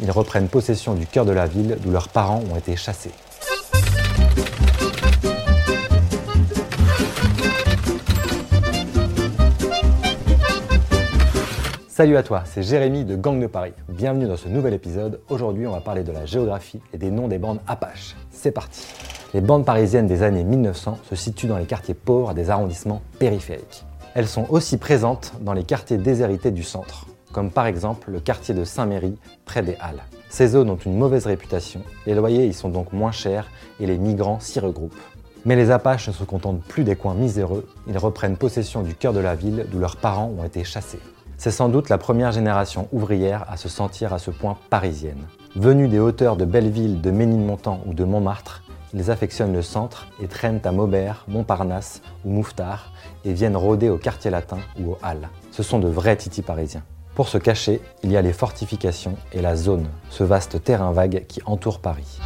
ils reprennent possession du cœur de la ville d'où leurs parents ont été chassés. Salut à toi, c'est Jérémy de Gang de Paris. Bienvenue dans ce nouvel épisode. Aujourd'hui, on va parler de la géographie et des noms des bandes Apaches. C'est parti. Les bandes parisiennes des années 1900 se situent dans les quartiers pauvres des arrondissements périphériques. Elles sont aussi présentes dans les quartiers déshérités du centre, comme par exemple le quartier de Saint-Méry, près des Halles. Ces zones ont une mauvaise réputation, les loyers y sont donc moins chers et les migrants s'y regroupent. Mais les Apaches ne se contentent plus des coins miséreux, ils reprennent possession du cœur de la ville d'où leurs parents ont été chassés. C'est sans doute la première génération ouvrière à se sentir à ce point parisienne. Venus des hauteurs de Belleville, de Ménilmontant ou de Montmartre, ils affectionnent le centre et traînent à Maubert, Montparnasse ou Mouffetard et viennent rôder au quartier latin ou aux Halles. Ce sont de vrais titis parisiens. Pour se cacher, il y a les fortifications et la zone, ce vaste terrain vague qui entoure Paris.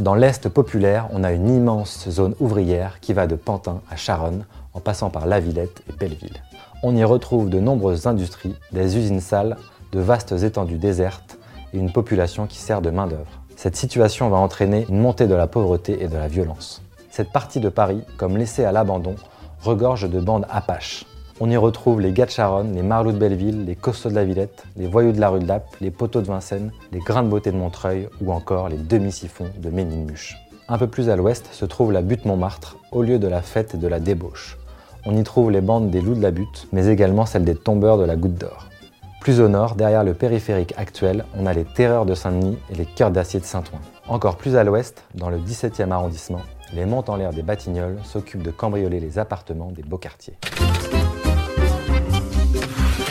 Dans l'Est populaire, on a une immense zone ouvrière qui va de Pantin à Charonne en passant par La Villette et Belleville. On y retrouve de nombreuses industries, des usines sales, de vastes étendues désertes et une population qui sert de main-d'œuvre. Cette situation va entraîner une montée de la pauvreté et de la violence. Cette partie de Paris, comme laissée à l'abandon, regorge de bandes apaches. On y retrouve les gars Charonne, les marlots de Belleville, les costauds de la Villette, les voyous de la rue de Lappe, les poteaux de Vincennes, les grains de beauté de Montreuil ou encore les demi-siphons de Ménilmuche. Un peu plus à l'ouest se trouve la butte Montmartre, au lieu de la fête et de la débauche. On y trouve les bandes des loups de la butte, mais également celles des tombeurs de la goutte d'or. Plus au nord, derrière le périphérique actuel, on a les terreurs de Saint-Denis et les cœurs d'acier de Saint-Ouen. Encore plus à l'ouest, dans le 17e arrondissement, les montes en l'air des Batignolles s'occupent de cambrioler les appartements des beaux quartiers.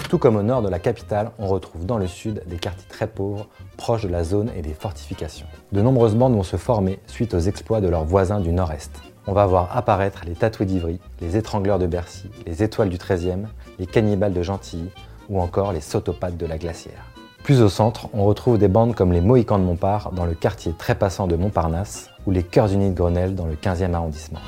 Tout comme au nord de la capitale, on retrouve dans le sud des quartiers très pauvres, proches de la zone et des fortifications. De nombreuses bandes vont se former suite aux exploits de leurs voisins du nord-est on va voir apparaître les tatoués d'Ivry, les étrangleurs de Bercy, les étoiles du 13e, les cannibales de Gentilly ou encore les sotopathes de la glacière. Plus au centre, on retrouve des bandes comme les Mohicans de Montpart dans le quartier très passant de Montparnasse ou les Cœurs Unis de Grenelle dans le 15e arrondissement.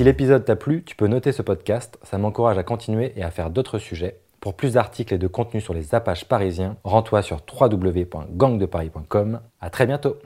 Si l'épisode t'a plu, tu peux noter ce podcast, ça m'encourage à continuer et à faire d'autres sujets. Pour plus d'articles et de contenus sur les Apaches parisiens, rends-toi sur www.gangdeparis.com. À très bientôt